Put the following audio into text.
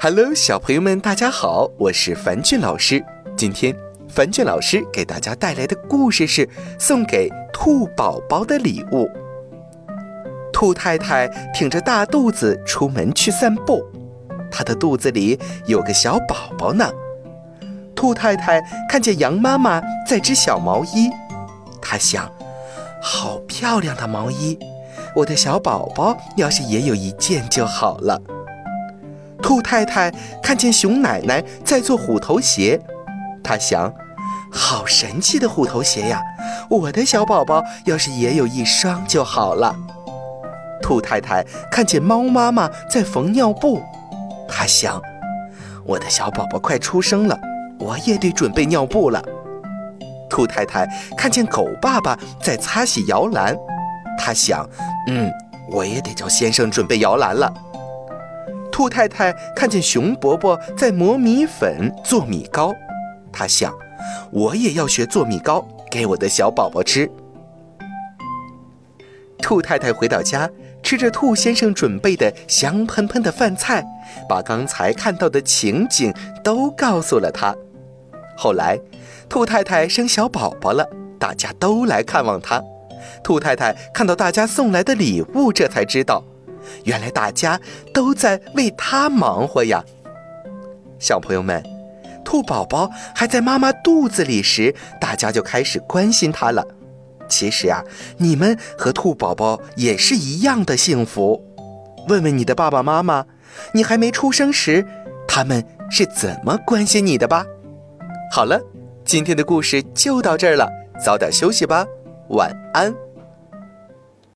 Hello，小朋友们，大家好，我是樊俊老师。今天，樊俊老师给大家带来的故事是送给兔宝宝的礼物。兔太太挺着大肚子出门去散步，她的肚子里有个小宝宝呢。兔太太看见羊妈妈在织小毛衣，她想：好漂亮的毛衣，我的小宝宝要是也有一件就好了。兔太太看见熊奶奶在做虎头鞋，她想：好神奇的虎头鞋呀！我的小宝宝要是也有一双就好了。兔太太看见猫妈妈在缝尿布，她想：我的小宝宝快出生了，我也得准备尿布了。兔太太看见狗爸爸在擦洗摇篮，她想：嗯，我也得叫先生准备摇篮了。兔太太看见熊伯伯在磨米粉做米糕，她想，我也要学做米糕给我的小宝宝吃。兔太太回到家，吃着兔先生准备的香喷喷的饭菜，把刚才看到的情景都告诉了他。后来，兔太太生小宝宝了，大家都来看望她。兔太太看到大家送来的礼物，这才知道。原来大家都在为他忙活呀，小朋友们，兔宝宝还在妈妈肚子里时，大家就开始关心他了。其实啊，你们和兔宝宝也是一样的幸福。问问你的爸爸妈妈，你还没出生时，他们是怎么关心你的吧？好了，今天的故事就到这儿了，早点休息吧，晚安。